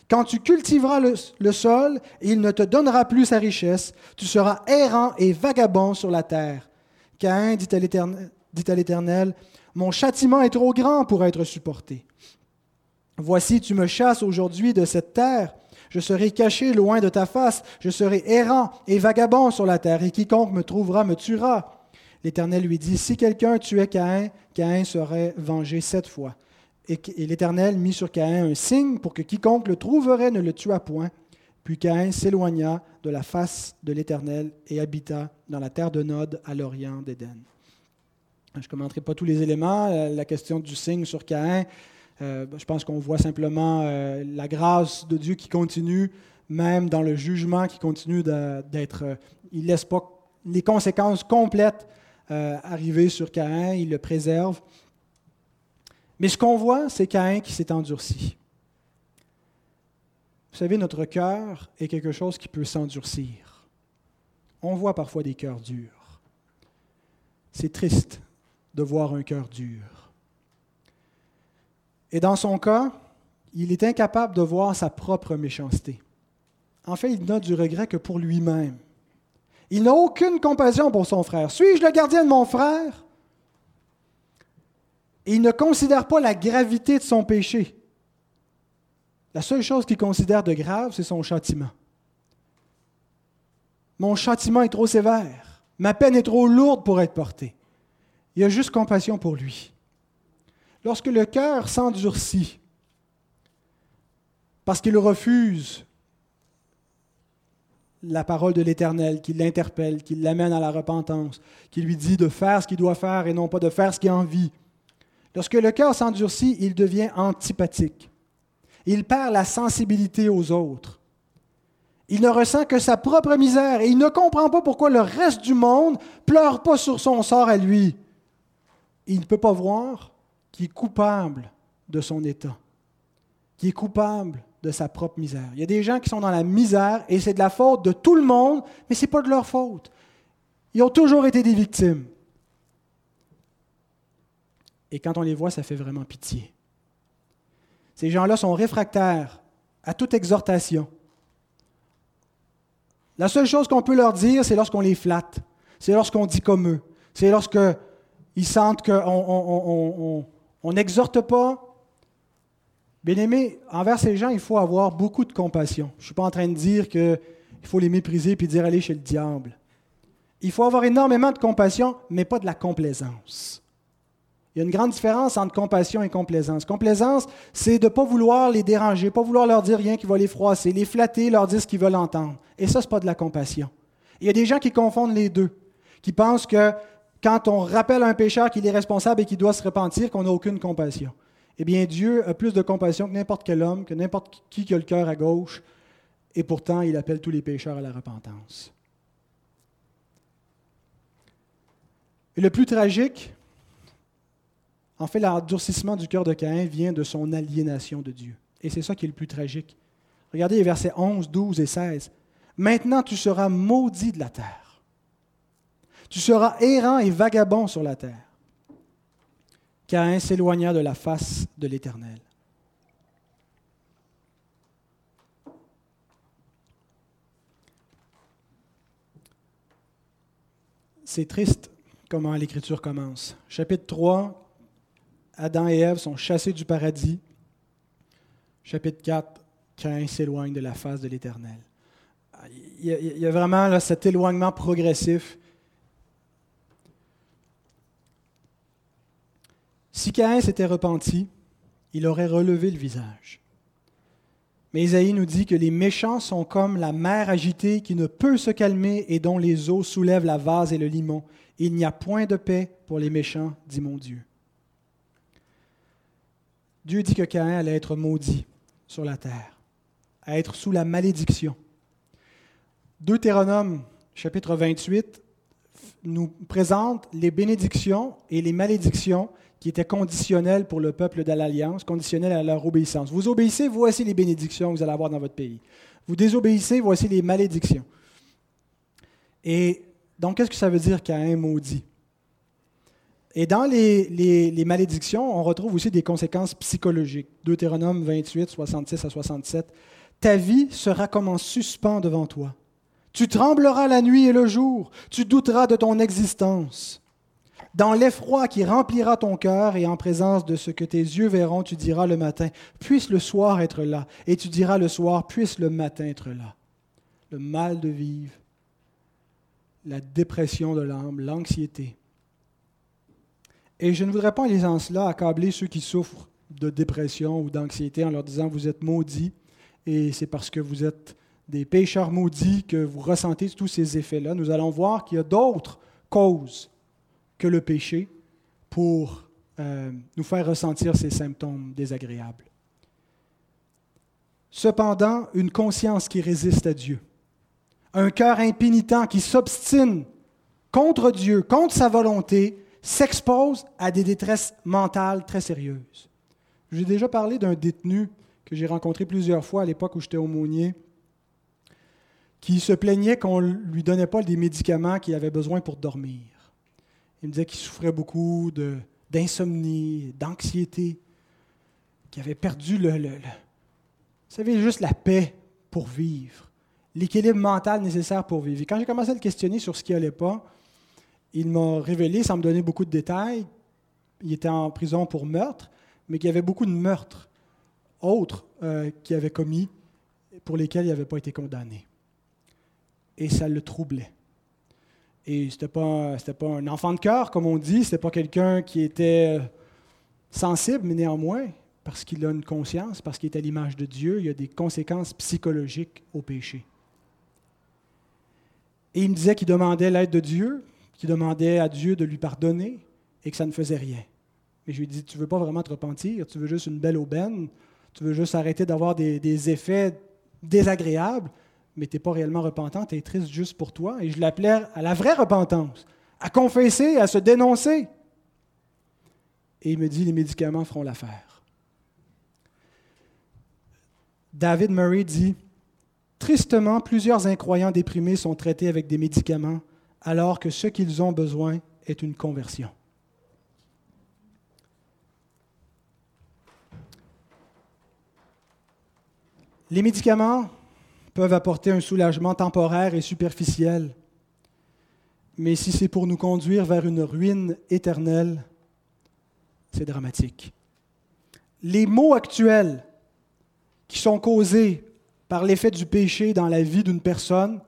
Quand tu cultiveras le, sol, il ne te donnera plus sa richesse. Tu seras errant et vagabond sur la terre. Caïn dit à l'Éternel, Mon châtiment est trop grand pour être supporté. Voici, tu me chasses aujourd'hui de cette terre. Je serai caché loin de ta face. Je serai errant et vagabond sur la terre, et quiconque me trouvera me tuera. L'Éternel lui dit, Si quelqu'un tuait Caïn, Caïn serait vengé sept fois. Et, l'Éternel mit sur Caïn un signe pour que quiconque le trouverait ne le tuât point. Puis Caïn s'éloigna de la face de l'Éternel et habita dans la terre de Nod à l'orient d'Éden. Je ne commenterai pas tous les éléments. Euh, la question du signe sur Caïn, euh, je pense qu'on voit simplement euh, la grâce de Dieu qui continue, même dans le jugement qui continue d'être... il ne laisse pas les conséquences complètes arriver sur Caïn, il le préserve. Mais ce qu'on voit, c'est Caïn qui s'est endurci. Vous savez, notre cœur est quelque chose qui peut s'endurcir. On voit parfois des cœurs durs. C'est triste de voir un cœur dur. Et dans son cas, il est incapable de voir sa propre méchanceté. En fait, il n'a du regret que pour lui-même. Il n'a aucune compassion pour son frère. Suis-je le gardien de mon frère? Et il ne considère pas la gravité de son péché. La seule chose qu'il considère de grave, c'est son châtiment. Mon châtiment est trop sévère. Ma peine est trop lourde pour être portée. Il a juste compassion pour lui. Lorsque le cœur s'endurcit parce qu'il refuse la parole de l'Éternel, qui l'interpelle, qui l'amène à la repentance, qui lui dit de faire ce qu'il doit faire et non pas de faire ce qu'il a envie, Lorsque le cœur s'endurcit, il devient antipathique. Il perd la sensibilité aux autres. Il ne ressent que sa propre misère et il ne comprend pas pourquoi le reste du monde pleure pas sur son sort à lui. Il ne peut pas voir qu'il est coupable de son état, qu'il est coupable de sa propre misère. Il y a des gens qui sont dans la misère et c'est de la faute de tout le monde, mais ce n'est pas de leur faute. Ils ont toujours été des victimes. Et quand on les voit, ça fait vraiment pitié. Ces gens-là sont réfractaires à toute exhortation. La seule chose qu'on peut leur dire, c'est lorsqu'on les flatte. C'est lorsqu'on dit comme eux. C'est lorsqu'ils sentent qu'on n'exhorte pas. Bien aimé, envers ces gens, il faut avoir beaucoup de compassion. Je ne suis pas en train de dire qu'il faut les mépriser puis dire aller chez le diable. Il faut avoir énormément de compassion, mais pas de la complaisance. Il y a une grande différence entre compassion et complaisance. Complaisance, c'est de ne pas vouloir les déranger, pas vouloir leur dire rien qui va les froisser, les flatter, leur dire ce qu'ils veulent entendre. Et ça, ce n'est pas de la compassion. Il y a des gens qui confondent les deux, qui pensent que quand on rappelle un pécheur qu'il est responsable et qu'il doit se repentir, qu'on n'a aucune compassion. Eh bien, Dieu a plus de compassion que n'importe quel homme, que n'importe qui qui a le cœur à gauche, et pourtant, il appelle tous les pécheurs à la repentance. Et le plus tragique, en fait, l'endurcissement du cœur de Caïn vient de son aliénation de Dieu. Et c'est ça qui est le plus tragique. Regardez les versets 11, 12 et 16. Maintenant, tu seras maudit de la terre. Tu seras errant et vagabond sur la terre. Caïn s'éloigna de la face de l'Éternel. C'est triste comment l'Écriture commence. Chapitre 3, Adam et Ève sont chassés du paradis. Chapitre 4, Cain s'éloigne de la face de l'Éternel. Il y a vraiment cet éloignement progressif. Si Caïn s'était repenti, il aurait relevé le visage. Mais Isaïe nous dit que les méchants sont comme la mer agitée qui ne peut se calmer et dont les eaux soulèvent la vase et le limon. Il n'y a point de paix pour les méchants, dit mon Dieu. Dieu dit que Caïn allait être maudit sur la terre, à être sous la malédiction. Deutéronome chapitre 28 nous présente les bénédictions et les malédictions qui étaient conditionnelles pour le peuple de l'Alliance, conditionnelles à leur obéissance. Vous obéissez, voici les bénédictions que vous allez avoir dans votre pays. Vous désobéissez, voici les malédictions. Et donc, qu'est-ce que ça veut dire un maudit? Et dans les, les, malédictions, on retrouve aussi des conséquences psychologiques. Deutéronome 28, 66 à 67. Ta vie sera comme en suspens devant toi. Tu trembleras la nuit et le jour, tu douteras de ton existence. Dans l'effroi qui remplira ton cœur et en présence de ce que tes yeux verront, tu diras le matin, puisse le soir être là, et tu diras le soir, puisse le matin être là. Le mal de vivre, la dépression de l'âme, l'anxiété. Et je ne voudrais pas en lisant cela accabler ceux qui souffrent de dépression ou d'anxiété en leur disant vous êtes maudits et c'est parce que vous êtes des pécheurs maudits que vous ressentez tous ces effets-là. Nous allons voir qu'il y a d'autres causes que le péché pour euh, nous faire ressentir ces symptômes désagréables. Cependant, une conscience qui résiste à Dieu, un cœur impénitent qui s'obstine contre Dieu, contre sa volonté, s'expose à des détresses mentales très sérieuses. J'ai déjà parlé d'un détenu que j'ai rencontré plusieurs fois à l'époque où j'étais aumônier, qui se plaignait qu'on ne lui donnait pas des médicaments qu'il avait besoin pour dormir. Il me disait qu'il souffrait beaucoup d'insomnie, d'anxiété, qu'il avait perdu le, le, vous savez, juste la paix pour vivre, l'équilibre mental nécessaire pour vivre. Et quand j'ai commencé à le questionner sur ce qui n'allait pas, il m'a révélé, sans me donner beaucoup de détails, il était en prison pour meurtre, mais qu'il y avait beaucoup de meurtres autres euh, qu'il avait commis pour lesquels il n'avait pas été condamné. Et ça le troublait. Et ce n'était pas, pas un enfant de cœur, comme on dit, ce n'était pas quelqu'un qui était sensible, mais néanmoins, parce qu'il a une conscience, parce qu'il est à l'image de Dieu, il y a des conséquences psychologiques au péché. Et il me disait qu'il demandait l'aide de Dieu, qu'il demandait à Dieu de lui pardonner et que ça ne faisait rien. Mais je lui ai dit, tu ne veux pas vraiment te repentir, tu veux juste une belle aubaine, tu veux juste arrêter d'avoir des, effets désagréables, mais tu n'es pas réellement repentant, tu es triste juste pour toi. Et je l'appelais à la vraie repentance, à confesser, à se dénoncer. Et il me dit, les médicaments feront l'affaire. David Murray dit, Tristement, plusieurs incroyants déprimés sont traités avec des médicaments alors que ce qu'ils ont besoin est une conversion. Les médicaments peuvent apporter un soulagement temporaire et superficiel, mais si c'est pour nous conduire vers une ruine éternelle, c'est dramatique. Les maux actuels qui sont causés par l'effet du péché dans la vie d'une personne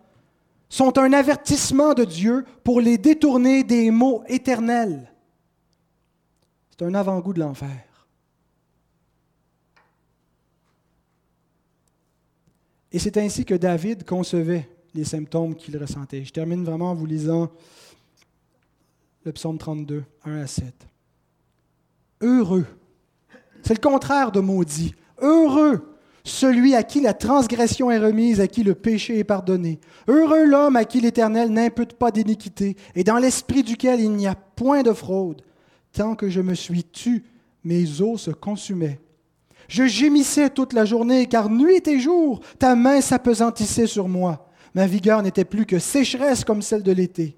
sont un avertissement de Dieu pour les détourner des maux éternels. C'est un avant-goût de l'enfer. Et c'est ainsi que David concevait les symptômes qu'il ressentait. Je termine vraiment en vous lisant le psaume 32, 1 à 7. Heureux. C'est le contraire de maudit. Heureux celui à qui la transgression est remise, à qui le péché est pardonné. Heureux l'homme à qui l'Éternel n'impute pas d'iniquité, et dans l'esprit duquel il n'y a point de fraude. Tant que je me suis tu, mes os se consumaient. Je gémissais toute la journée, car nuit et jour, ta main s'apesantissait sur moi. Ma vigueur n'était plus que sécheresse comme celle de l'été.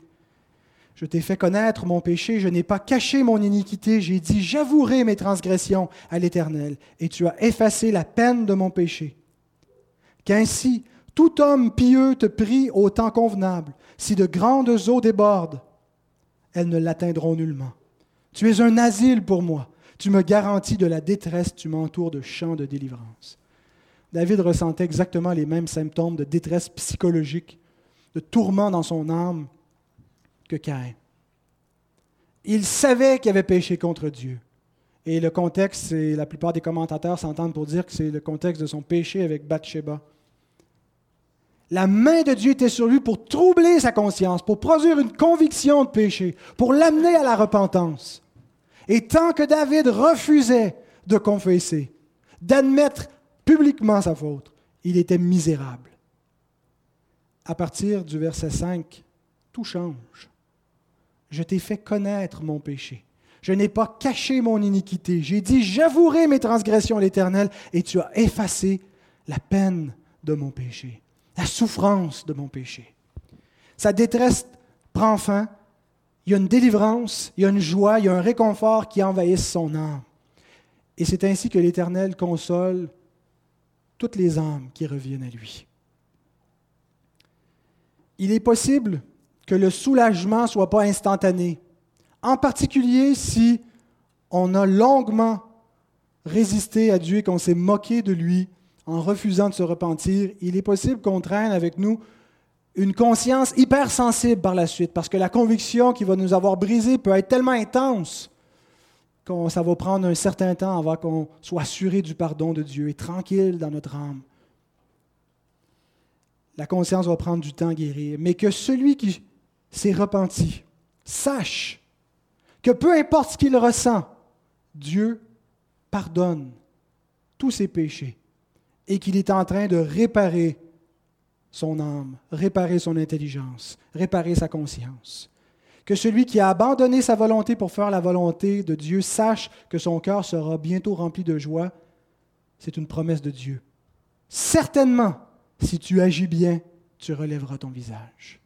Je t'ai fait connaître mon péché, je n'ai pas caché mon iniquité, j'ai dit, j'avouerai mes transgressions à l'Éternel, et tu as effacé la peine de mon péché. Qu'ainsi, tout homme pieux te prie au temps convenable. Si de grandes eaux débordent, elles ne l'atteindront nullement. Tu es un asile pour moi. Tu me garantis de la détresse, tu m'entoures de champs de délivrance. David ressentait exactement les mêmes symptômes de détresse psychologique, de tourment dans son âme, que Caïn. Il savait qu'il avait péché contre Dieu. Et le contexte, c'est la plupart des commentateurs s'entendent pour dire que c'est le contexte de son péché avec Bathsheba. La main de Dieu était sur lui pour troubler sa conscience, pour produire une conviction de péché, pour l'amener à la repentance. Et tant que David refusait de confesser, d'admettre publiquement sa faute, il était misérable. à partir du verset 5, tout change. Je t'ai fait connaître mon péché. Je n'ai pas caché mon iniquité. J'ai dit, j'avouerai mes transgressions à l'Éternel, et tu as effacé la peine de mon péché, la souffrance de mon péché. Sa détresse prend fin. Il y a une délivrance, il y a une joie, il y a un réconfort qui envahissent son âme. Et c'est ainsi que l'Éternel console toutes les âmes qui reviennent à lui. Il est possible que le soulagement ne soit pas instantané, en particulier si on a longuement résisté à Dieu et qu'on s'est moqué de lui en refusant de se repentir. Il est possible qu'on traîne avec nous une conscience hypersensible par la suite, parce que la conviction qui va nous avoir brisé peut être tellement intense que ça va prendre un certain temps avant qu'on soit assuré du pardon de Dieu et tranquille dans notre âme. La conscience va prendre du temps à guérir, mais que celui qui s'est repenti sache que peu importe ce qu'il ressent, Dieu pardonne tous ses péchés et qu'il est en train de réparer son âme, réparer son intelligence, réparer sa conscience. Que celui qui a abandonné sa volonté pour faire la volonté de Dieu sache que son cœur sera bientôt rempli de joie. C'est une promesse de Dieu. Certainement, si tu agis bien, tu relèveras ton visage.